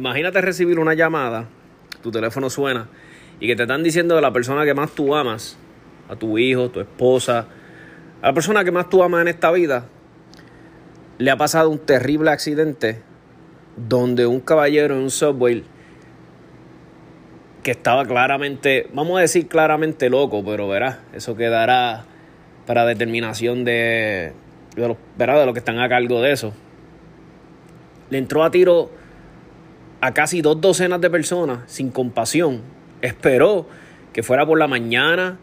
Imagínate recibir una llamada, tu teléfono suena y que te están diciendo de la persona que más tú amas, a tu hijo, tu esposa, a la persona que más tú amas en esta vida, le ha pasado un terrible accidente donde un caballero en un subway que estaba claramente, vamos a decir claramente loco, pero verás, eso quedará para determinación de, de, de los que están a cargo de eso. Le entró a tiro a casi dos docenas de personas sin compasión. Esperó que fuera por la mañana,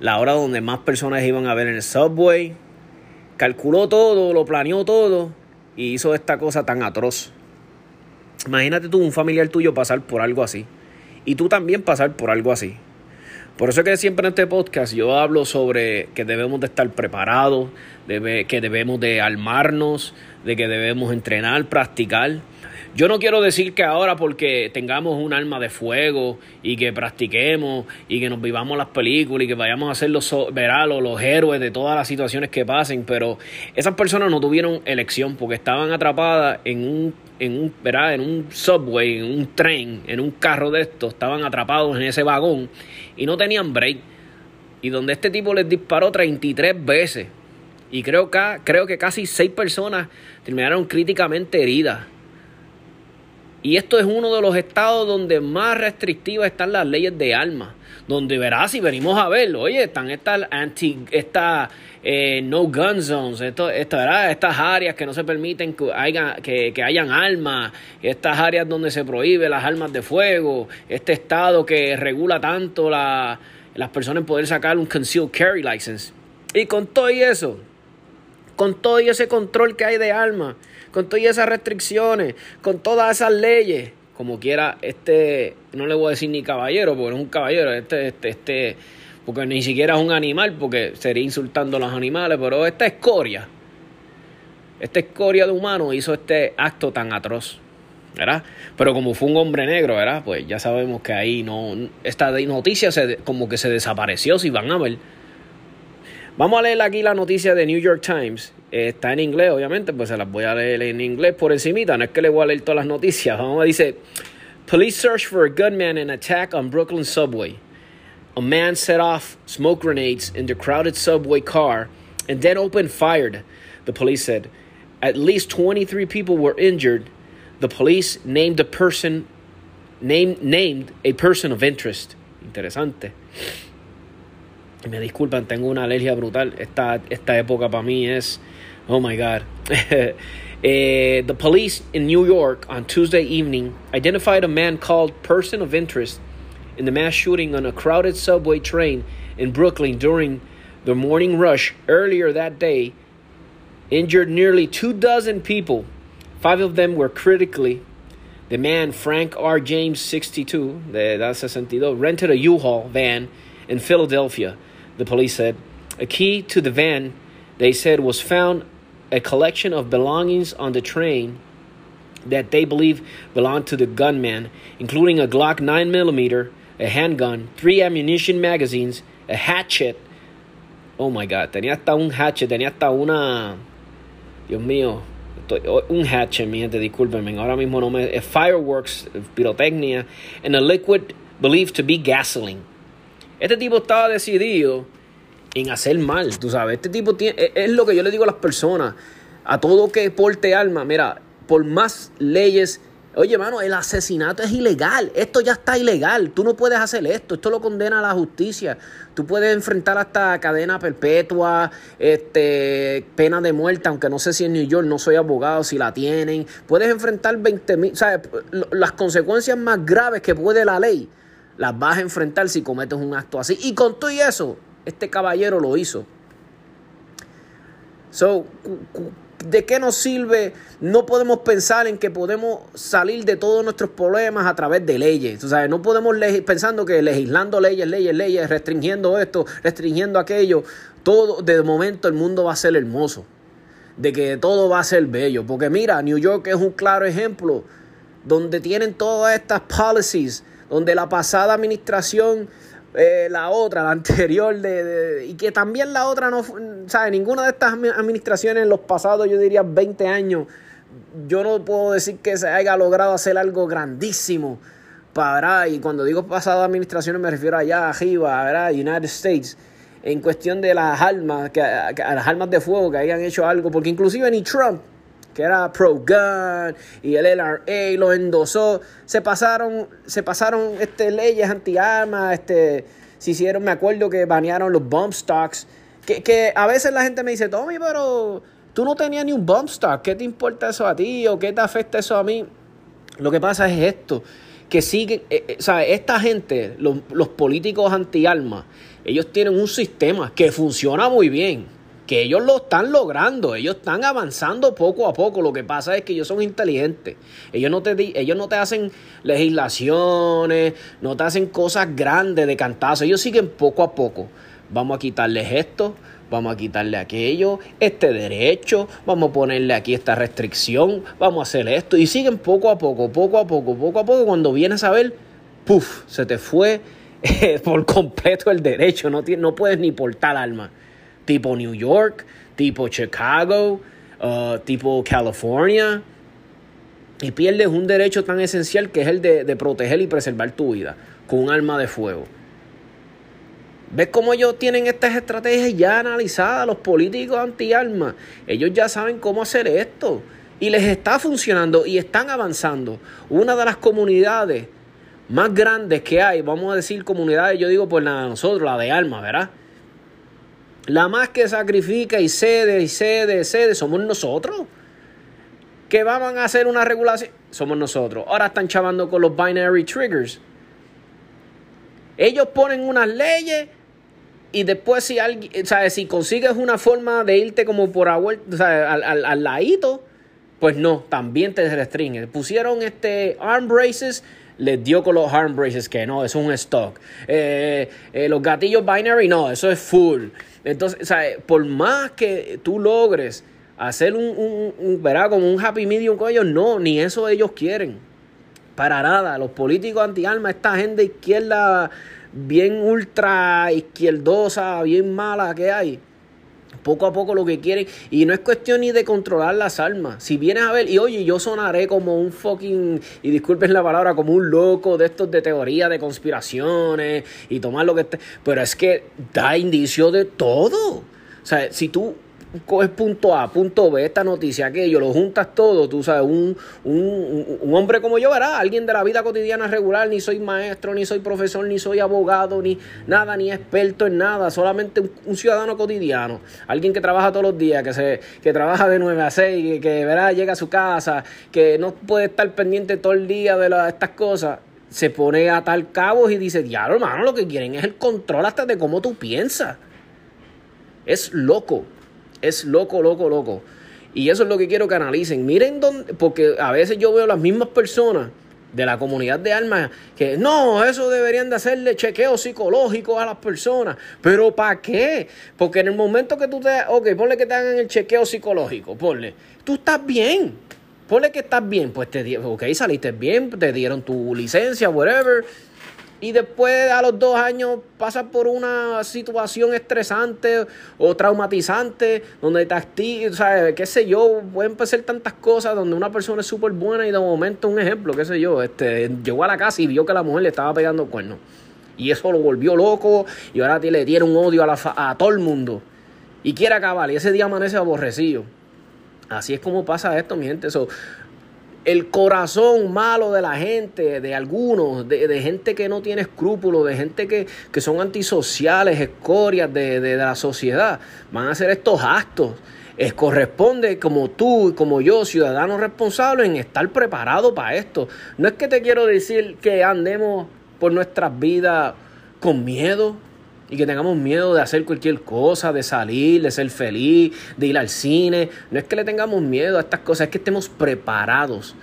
la hora donde más personas iban a ver en el subway. Calculó todo, lo planeó todo y hizo esta cosa tan atroz. Imagínate tú un familiar tuyo pasar por algo así. Y tú también pasar por algo así. Por eso es que siempre en este podcast yo hablo sobre que debemos de estar preparados, que debemos de armarnos, de que debemos entrenar, practicar. Yo no quiero decir que ahora porque tengamos un arma de fuego y que practiquemos y que nos vivamos las películas y que vayamos a ser los, veralos, los héroes de todas las situaciones que pasen, pero esas personas no tuvieron elección porque estaban atrapadas en un, en un, en un subway, en un tren, en un carro de estos, estaban atrapados en ese vagón y no tenían break. Y donde este tipo les disparó 33 veces. Y creo que, creo que casi 6 personas terminaron críticamente heridas. Y esto es uno de los estados donde más restrictivas están las leyes de armas. Donde verás, si venimos a verlo, oye, están estas anti, esta, eh, no gun zones, esto, estas áreas que no se permiten que, haya, que, que hayan armas, estas áreas donde se prohíbe las armas de fuego, este estado que regula tanto la, las personas en poder sacar un concealed carry license. Y con todo eso, con todo ese control que hay de armas, con todas esas restricciones, con todas esas leyes, como quiera, este, no le voy a decir ni caballero, porque es un caballero, este, este, este, porque ni siquiera es un animal, porque sería insultando a los animales, pero esta escoria, esta escoria de humano hizo este acto tan atroz. ¿verdad? Pero como fue un hombre negro, ¿verdad? Pues ya sabemos que ahí no. Esta noticia se, como que se desapareció, si van a ver. Vamos a leer aquí la noticia de New York Times. está en inglés, obviamente, pues se las voy a leer en inglés por encimita. No es que le voy a leer todas las noticias. Vamos dice, Police search for a gunman in attack on Brooklyn subway. A man set off smoke grenades in the crowded subway car and then opened fire, the police said. At least 23 people were injured. The police named a person named named a person of interest. Interesante. Me disculpan, tengo una alergia brutal. Esta, esta época para mí es. Oh my God. uh, the police in New York on Tuesday evening identified a man called Person of Interest in the mass shooting on a crowded subway train in Brooklyn during the morning rush earlier that day. Injured nearly two dozen people. Five of them were critically. The man, Frank R. James, 62, de edad 62, rented a U-Haul van in Philadelphia the police said. A key to the van, they said, was found a collection of belongings on the train that they believe belonged to the gunman, including a Glock 9mm, a handgun, three ammunition magazines, a hatchet. Oh my god, tenía hasta un hatchet, tenía hasta una. Dios mío, oh, un hatchet, mi gente, discúlpenme, ahora mismo no me. Fireworks, pirotecnia, and a liquid believed to be gasoline. Este tipo estaba decidido en hacer mal, tú sabes. Este tipo tiene, es lo que yo le digo a las personas, a todo que porte alma, mira, por más leyes Oye, mano, el asesinato es ilegal. Esto ya está ilegal. Tú no puedes hacer esto. Esto lo condena la justicia. Tú puedes enfrentar hasta cadena perpetua, este, pena de muerte, aunque no sé si en New York no soy abogado, si la tienen. Puedes enfrentar 20 mil, ¿sabes? Las consecuencias más graves que puede la ley, las vas a enfrentar si cometes un acto así. Y con todo y eso, este caballero lo hizo. So, ¿De qué nos sirve? No podemos pensar en que podemos salir de todos nuestros problemas a través de leyes. No podemos pensando que legislando leyes, leyes, leyes, restringiendo esto, restringiendo aquello, todo de momento el mundo va a ser hermoso. De que todo va a ser bello. Porque mira, New York es un claro ejemplo donde tienen todas estas policies, donde la pasada administración eh, la otra, la anterior, de, y que también la otra no, ¿sabes? Ninguna de estas administraciones en los pasados, yo diría 20 años, yo no puedo decir que se haya logrado hacer algo grandísimo para, y cuando digo pasadas administraciones me refiero allá arriba, ¿verdad? United States, en cuestión de las armas, que, a las armas de fuego que hayan hecho algo, porque inclusive ni Trump, que era pro-gun, y el LRA lo endosó. Se pasaron, se pasaron este, leyes anti-armas, este, se hicieron, me acuerdo que banearon los bump stocks, que, que a veces la gente me dice, Tommy, pero tú no tenías ni un bump stock, ¿qué te importa eso a ti o qué te afecta eso a mí? Lo que pasa es esto, que siguen, eh, eh, sea, esta gente, los, los políticos anti-armas, ellos tienen un sistema que funciona muy bien que ellos lo están logrando, ellos están avanzando poco a poco. Lo que pasa es que ellos son inteligentes. Ellos no te, ellos no te hacen legislaciones, no te hacen cosas grandes de cantazo. Ellos siguen poco a poco. Vamos a quitarles esto, vamos a quitarle aquello, este derecho, vamos a ponerle aquí esta restricción, vamos a hacer esto. Y siguen poco a poco, poco a poco, poco a poco. Cuando vienes a ver, puff, se te fue por completo el derecho. No, no puedes ni portar alma tipo New York, tipo Chicago, uh, tipo California. Y pierdes un derecho tan esencial que es el de, proteger y preservar tu vida con un arma de fuego. ¿Ves cómo ellos tienen estas estrategias ya analizadas, los políticos anti-armas? Ellos ya saben cómo hacer esto. Y les está funcionando y están avanzando. Una de las comunidades más grandes que hay, vamos a decir comunidades, yo digo por la de nosotros, la de armas, ¿verdad? La más que sacrifica y cede y cede, cede, somos nosotros. Que van a hacer una regulación, somos nosotros. Ahora están chavando con los binary triggers. Ellos ponen unas leyes y después si alguien, si consigues una forma de irte como por al, al, al ladito, pues no, también te restringen. Pusieron este arm braces les dio con los arm braces que no, eso es un stock. Eh, eh, los gatillos binary, no, eso es full. Entonces, o sea, por más que tú logres hacer un, un, un ¿verdad? Como un happy medium con ellos, no, ni eso ellos quieren. Para nada. Los políticos anti-alma, esta gente izquierda bien ultra izquierdosa, bien mala que hay poco a poco lo que quieren. Y no es cuestión ni de controlar las almas. Si vienes a ver, y oye, yo sonaré como un fucking, y disculpen la palabra, como un loco de estos de teoría de conspiraciones y tomar lo que esté. Pero es que da indicio de todo. O sea, si tú coges punto A, punto B, esta noticia, aquello, lo juntas todo, tú sabes, un, un, un, hombre como yo, ¿verdad? Alguien de la vida cotidiana regular, ni soy maestro, ni soy profesor, ni soy abogado, ni nada, ni experto en nada, solamente un, ciudadano cotidiano, alguien que trabaja todos los días, que se que trabaja de 9 a 6, que, ¿verdad? llega a su casa, que no puede estar pendiente todo el día de estas cosas. Se pone a tal cabo y dice, diablo, hermano, lo que quieren es el control hasta de cómo tú piensas. Es loco. Es loco, loco, loco. Y eso es lo que quiero que analicen. Miren dónde, porque a veces yo veo las mismas personas de la comunidad de almas que no, eso deberían de hacerle chequeo psicológico a las personas. Pero ¿para qué? Porque en el momento que tú te, ok, ponle que te hagan el chequeo psicológico, ponle, tú estás bien. Ponle que estás bien, pues te ok, saliste bien, te dieron tu licencia, whatever y después a los dos años pasas por una situación estresante o traumatizante donde te activas, ¿sabes? qué sé yo, pueden pasar tantas cosas donde una persona es súper buena y de momento un ejemplo, qué sé yo, este, llegó a la casa y vio que la mujer le estaba pegando cuernos. Y eso lo volvió loco y ahora le dieron odio a, la a todo el mundo. Y quiere acabar y ese día amanece aborrecido. Así es como pasa esto, mi gente. eso el corazón malo de la gente, de algunos, de, gente que no tiene escrúpulos, de gente que, son antisociales, escorias de, de, la sociedad, van a hacer estos actos. Es, corresponde como tú y como yo, ciudadanos responsables, en estar preparados para esto. No es que te quiero decir que andemos por nuestras vidas con miedo y que tengamos miedo de hacer cualquier cosa, de salir, de ser feliz, de ir al cine. No es que le tengamos miedo a estas cosas, es que estemos preparados.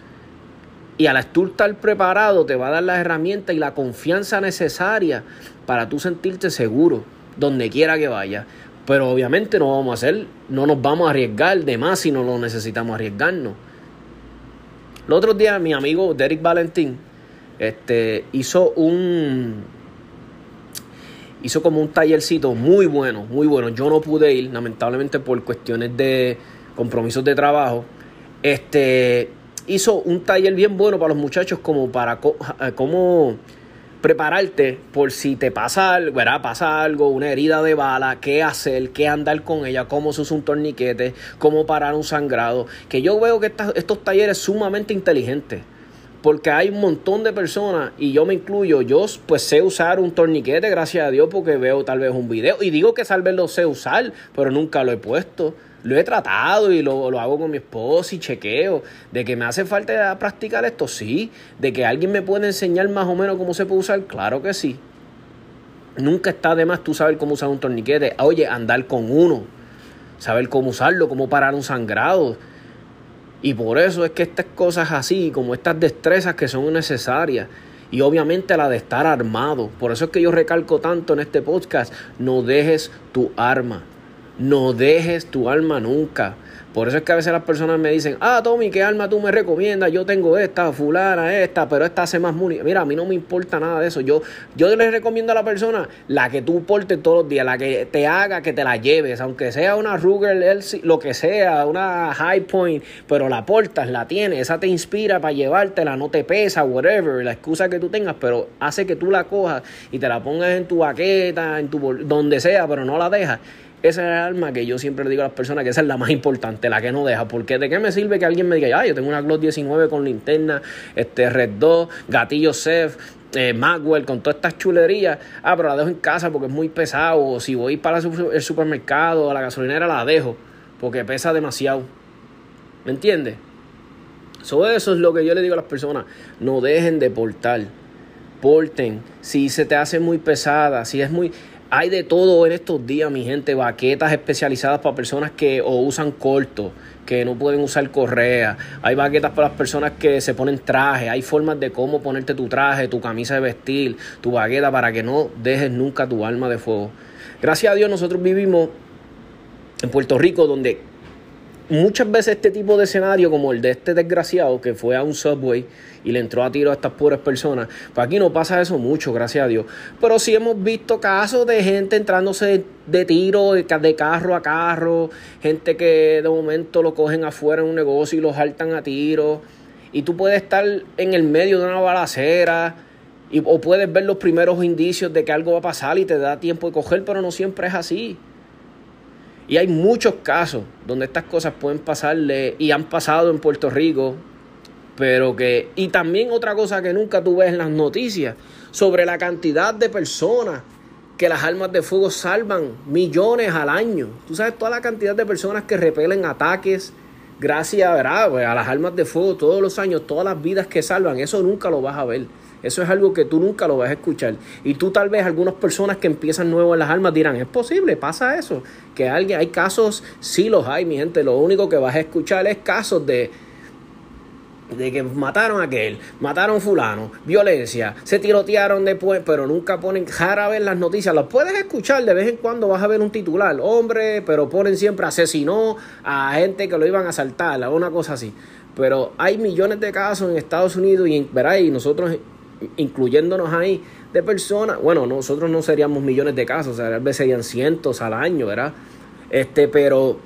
Y al tú estar preparado te va a dar las herramientas y la confianza necesaria para tú sentirte seguro donde quiera que vaya. Pero obviamente no vamos a hacer, no nos vamos a arriesgar de más si no lo necesitamos arriesgarnos. El otro día mi amigo Derek Valentín este, hizo un hizo como un tallercito muy bueno, muy bueno. Yo no pude ir, lamentablemente por cuestiones de compromisos de trabajo. Este hizo un taller bien bueno para los muchachos como para eh, cómo prepararte por si te pasa algo, pasa algo, una herida de bala, qué hacer, qué andar con ella, cómo se usa un torniquete, cómo parar un sangrado. Que yo veo que estos talleres sumamente inteligentes porque hay un montón de personas y yo me incluyo, yo pues sé usar un torniquete, gracias a Dios, porque veo tal vez un video y digo que tal vez lo sé usar, pero nunca lo he puesto. Lo he tratado y lo, lo hago con mi esposa y chequeo. De que me hace falta practicar esto, sí. De que alguien me puede enseñar más o menos cómo se puede usar, claro que sí. Nunca está de más tú saber cómo usar un torniquete. Oye, andar con uno. Saber cómo usarlo, cómo parar un sangrado y por eso es que estas cosas así, como estas destrezas que son necesarias, y obviamente la de estar armado. Por eso es que yo recalco tanto en este podcast, no dejes tu arma, no dejes tu arma nunca. Por eso es que a veces las personas me dicen, ah, Tommy, ¿qué arma tú me recomiendas? Yo tengo esta, fulana, esta, pero esta hace más munición. Mira, a mí no me importa nada de eso. Yo, yo les recomiendo a la persona la que tú portes todos los días, la que te haga que te la lleves, aunque sea una Ruger, lo que sea, una High Point, pero la portas, la tienes, esa te inspira para llevártela, no te pesa, whatever, la excusa que tú tengas, pero hace que tú la cojas y te la pongas en tu baqueta, en tu donde sea, pero no la dejas. Esa es el arma que yo siempre le digo a las personas que esa es la más importante, la que no deja. Porque de qué me sirve que alguien me diga, ah, yo tengo una Glock 19 con linterna, este Red 2, gatillo Cef, eh, Magwell, con todas estas chulerías. Ah, pero la dejo en casa porque es muy pesado. O si voy para el supermercado, a la gasolinera, la dejo porque pesa demasiado. ¿Me entiendes? eso es lo que yo le digo a las personas. No dejen de portar. Porten. Si se te hace muy pesada, si es muy hay de todo en estos días, mi gente, baquetas especializadas para personas que o usan corto, que no pueden usar correa. Hay baquetas para las personas que se ponen traje. Hay formas de cómo ponerte tu traje, tu camisa de vestir, tu baqueta para que no dejes nunca tu alma de fuego. Gracias a Dios nosotros vivimos en Puerto Rico donde muchas veces este tipo de escenario como el de este desgraciado que fue a un subway y le entró a tiro a estas pobres personas. Pues aquí no pasa eso mucho, gracias a Dios. Pero sí hemos visto casos de gente entrándose de, tiro, de, carro a carro, gente que de momento lo cogen afuera en un negocio y lo saltan a tiro. Y tú puedes estar en el medio de una balacera. Y, o puedes ver los primeros indicios de que algo va a pasar y te da tiempo de coger, pero no siempre es así. Y hay muchos casos donde estas cosas pueden pasarle y han pasado en Puerto Rico pero que, y también otra cosa que nunca tú ves en las noticias, sobre la cantidad de personas que las armas de fuego salvan millones al año. Tú sabes toda la cantidad de personas que repelen ataques gracias pues, a las armas de fuego todos los años, todas las vidas que salvan, eso nunca lo vas a ver. Eso es algo que tú nunca lo vas a escuchar. Y tú tal vez algunas personas que empiezan nuevo en las armas dirán, es posible, pasa eso. Que alguien, hay casos, sí los hay, mi gente. Lo único que vas a escuchar es casos de de que mataron a aquel, mataron fulano, violencia, se tirotearon después, pero nunca ponen, rara vez las noticias, las puedes escuchar, de vez en cuando vas a ver un titular, hombre, pero ponen siempre asesinó a gente que lo iban a asaltar, o una cosa así. Pero hay millones de casos en Estados Unidos y, ¿verdad? y nosotros incluyéndonos ahí de personas, bueno, nosotros no seríamos millones de casos, tal vez serían cientos al año, ¿verdad? Este, pero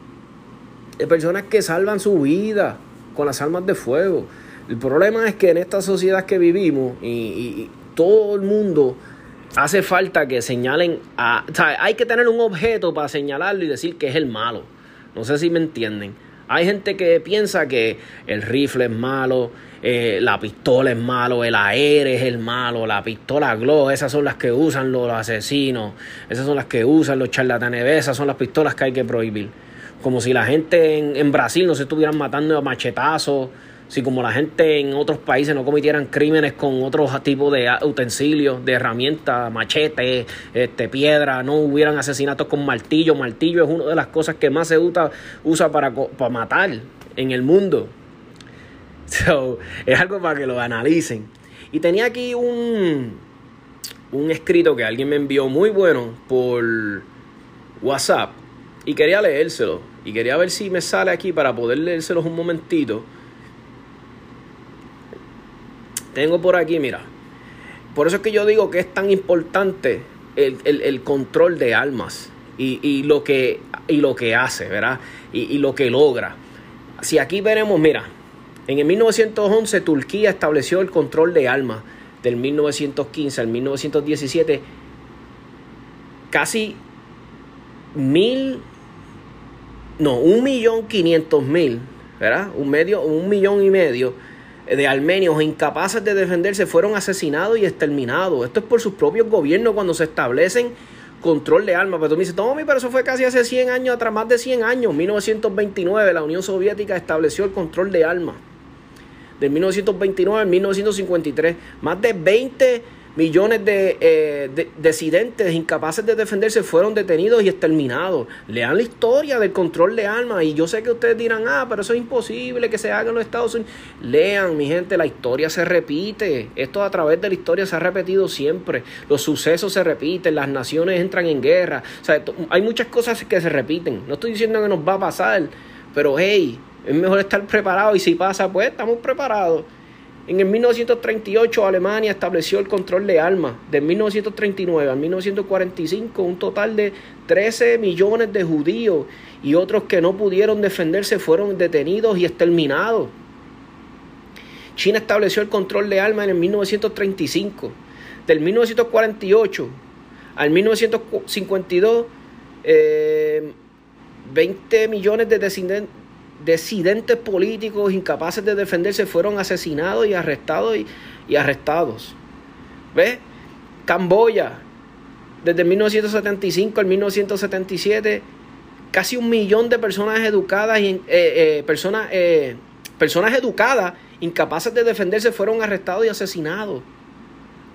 de personas que salvan su vida con las armas de fuego. El problema es que en esta sociedad que vivimos y, todo el mundo hace falta que señalen a... O sea, hay que tener un objeto para señalarlo y decir que es el malo. No sé si me entienden. Hay gente que piensa que el rifle es malo, eh, la pistola es malo, el aire es el malo, la pistola glow, esas son las que usan los asesinos, esas son las que usan los charlatanes, esas son las pistolas que hay que prohibir. Como si la gente en, en Brasil no se estuvieran matando a machetazos, si como la gente en otros países no cometieran crímenes con otros tipos de utensilios, de herramientas, machete, este, piedra, no hubieran asesinatos con martillo. Martillo es una de las cosas que más se usa, usa para, para matar en el mundo. es algo para que lo analicen. Y tenía aquí un, un escrito que alguien me envió muy bueno por WhatsApp y quería leérselo. Y quería ver si me sale aquí para poder leérselos un momentito. Tengo por aquí, mira. Por eso es que yo digo que es tan importante el, control de almas y, lo que, y lo que hace, ¿verdad? Y, y lo que logra. Si aquí veremos, mira, en el 1911 Turquía estableció el control de armas. Del 1915 al 1917, casi mil, no, un millón quinientos mil, ¿verdad? Un, medio, un millón y medio de armenios incapaces de defenderse fueron asesinados y exterminados. Esto es por sus propios gobiernos cuando se establecen control de armas. Pero tú me dices, Tommy, pero eso fue casi hace 100 años atrás, más de 100 años. 1929 la Unión Soviética estableció el control de armas de 1929 a 1953. Más de 20 millones de, eh, incapaces de defenderse fueron detenidos y exterminados. Lean la historia del control de armas y yo sé que ustedes dirán, ah, pero eso es imposible que se haga en los Estados Unidos. Lean, mi gente, la historia se repite. Esto a través de la historia se ha repetido siempre. Los sucesos se repiten, las naciones entran en guerra. O sea, hay muchas cosas que se repiten. No estoy diciendo que nos va a pasar, pero hey, es mejor estar preparado y si pasa, pues estamos preparados. En el 1938 Alemania estableció el control de armas. De 1939 al 1945 un total de 13 millones de judíos y otros que no pudieron defenderse fueron detenidos y exterminados. China estableció el control de armas en el 1935. Del 1948 al 1952, 20 eh, millones de descendientes Decidentes políticos incapaces de defenderse fueron asesinados y arrestados y, arrestados. ¿Ves? Camboya, desde 1975 al 1977, casi un millón de personas educadas, y, eh, eh, personas, eh, personas educadas, incapaces de defenderse, fueron arrestados y asesinados.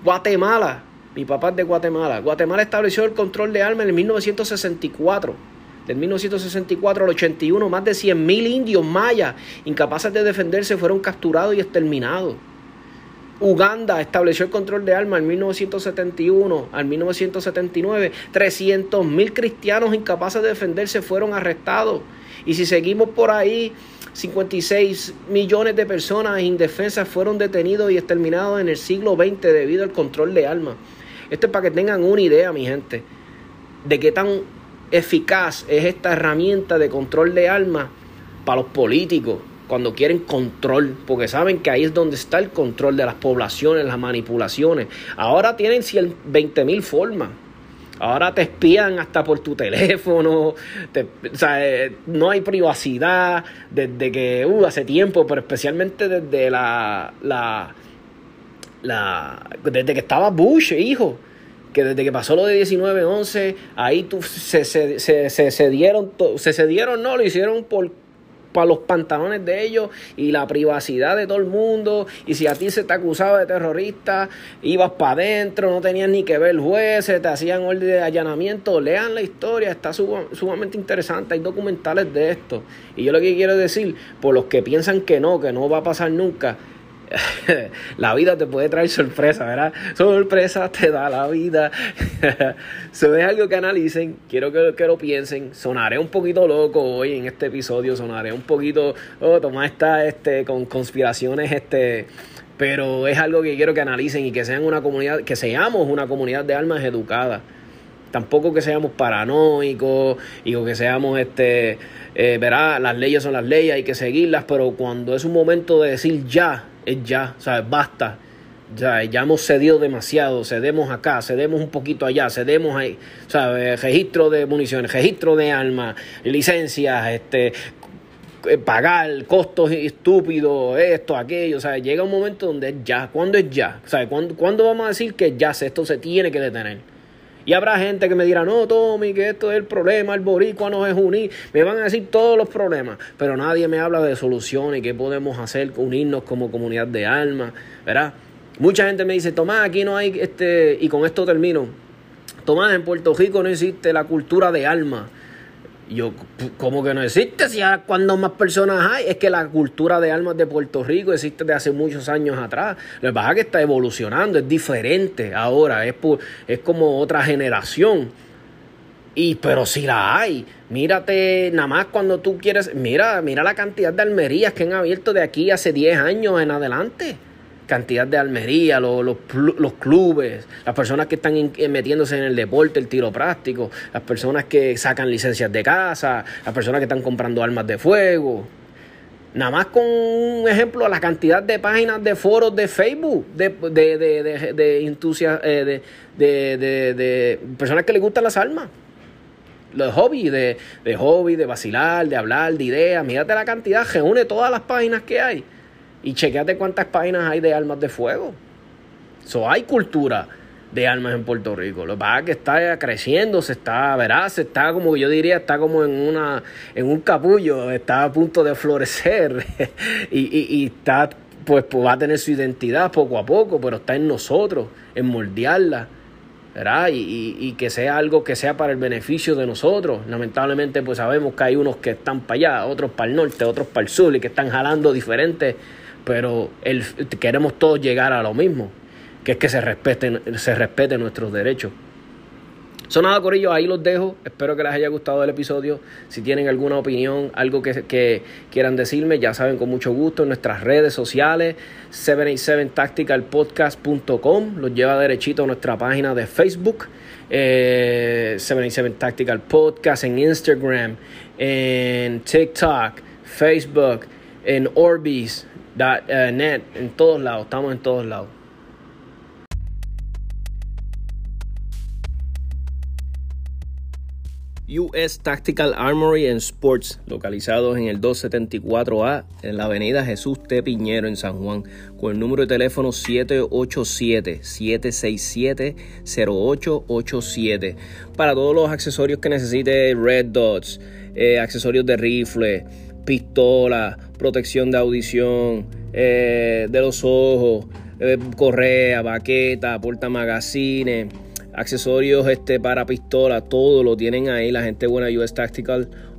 Guatemala, mi papá es de Guatemala. Guatemala estableció el control de armas en 1964 del 1964 al 81, más de 100.000 indios mayas incapaces de defenderse fueron capturados y exterminados. Uganda estableció el control de armas en 1971 al 1979. 300.000 cristianos incapaces de defenderse fueron arrestados. Y si seguimos por ahí, 56 millones de personas indefensas fueron detenidos y exterminados en el siglo XX debido al control de armas. Esto es para que tengan una idea, mi gente, de qué tan eficaz es esta herramienta de control de armas para los políticos cuando quieren control, porque saben que ahí es donde está el control de las poblaciones, las manipulaciones. Ahora tienen 20 mil formas. Ahora te espían hasta por tu teléfono, eh, no hay privacidad desde que, uh, hace tiempo, pero especialmente desde la, la, la desde que estaba Bush, hijo que desde que pasó lo de 19-11, ahí tú, se, se, se, se, cedieron, se cedieron, no, lo hicieron por para los pantalones de ellos y la privacidad de todo el mundo. Y si a ti se te acusaba de terrorista, ibas para adentro, no tenías ni que ver jueces, te hacían orden de allanamiento. Lean la historia, está sumamente interesante. Hay documentales de esto. Y yo lo que quiero decir, por los que piensan que no, que no va a pasar nunca, la vida te puede traer sorpresa, ¿verdad? Sorpresa te da la vida. Eso es algo que analicen, quiero que, que, lo piensen. Sonaré un poquito loco hoy en este episodio, sonaré un poquito, oh, toma esta, este, con conspiraciones, este, pero es algo que quiero que analicen y que sean una comunidad, que seamos una comunidad de almas educadas. Tampoco que seamos paranoicos y que seamos, este, eh, verá, las leyes son las leyes, hay que seguirlas, pero cuando es un momento de decir ya, es ya, ¿sabes? Basta. Ya, ya hemos cedido demasiado, cedemos acá, cedemos un poquito allá, cedemos ahí, ¿sabes? Registro de municiones, registro de armas, licencias, este, eh, pagar costos estúpidos, esto, aquello. Sea, llega un momento donde es ya. ¿Cuándo es ya? Sea, ¿cuándo, ¿cuándo vamos a decir que ya esto se tiene que detener? Y habrá gente que me dirá, no, Tommy, que esto es el problema, el boricua no es unir. Me van a decir todos los problemas, pero nadie me habla de soluciones, qué podemos hacer, unirnos como comunidad de alma, ¿verdad? Mucha gente me dice, Tomás, aquí no hay, este, y con esto termino. Tomás, en Puerto Rico no existe la cultura de alma. Yo, ¿cómo que no existe? Si ahora cuando más personas hay, es que la cultura de almas de Puerto Rico existe de hace muchos años atrás. Lo que pasa es que está evolucionando, es diferente ahora, es, es como otra generación. Y, pero si la hay, mírate, nada más cuando tú quieres, mira, mira la cantidad de almerías que han abierto de aquí hace 10 años en adelante cantidad de almería, los, los, clubes, las personas que están eh, metiéndose en el deporte, el tiro práctico, las personas que sacan licencias de casa, las personas que están comprando armas de fuego. Nada más con un ejemplo, la cantidad de páginas de foros de Facebook, de, de, de, de, de, de personas que les gustan las armas los hobbies, de, de hobby, de vacilar, de hablar, de ideas. Mírate la cantidad, reúne todas las páginas que hay y chequeate cuántas páginas hay de armas de fuego. So, hay cultura de armas en Puerto Rico. Lo que pasa es que está creciendo, se está, verás, está como yo diría, está como en una, en un capullo, está a punto de florecer y, está, pues, pues, va a tener su identidad poco a poco, pero está en nosotros, en moldearla. ¿verdad? Y, que sea algo que sea para el beneficio de nosotros. Lamentablemente, pues sabemos que hay unos que están para allá, otros para el norte, otros para el sur y que están jalando diferentes pero el, queremos todos llegar a lo mismo, que es que se respeten, se respeten nuestros derechos. Son nada, Corillo, ahí los dejo. Espero que les haya gustado el episodio. Si tienen alguna opinión, algo que, que quieran decirme, ya saben, con mucho gusto en nuestras redes sociales, 787tacticalpodcast.com, los lleva derechito a nuestra página de Facebook, eh, 787 Tactical Podcast, en Instagram, en TikTok, Facebook, en Orbis, net, en todos lados, estamos en todos lados. US Tactical Armory and Sports, localizados en el 274A en la avenida Jesús T. Piñero en San Juan, con el número de teléfono 787-767-0887. Para todos los accesorios que necesite, Red Dots, eh, accesorios de rifle, pistola, protección de audición, eh, de los ojos, eh, correa, baqueta, porta magazines, accesorios este, para pistola, todo lo tienen ahí. La gente buena US Tactical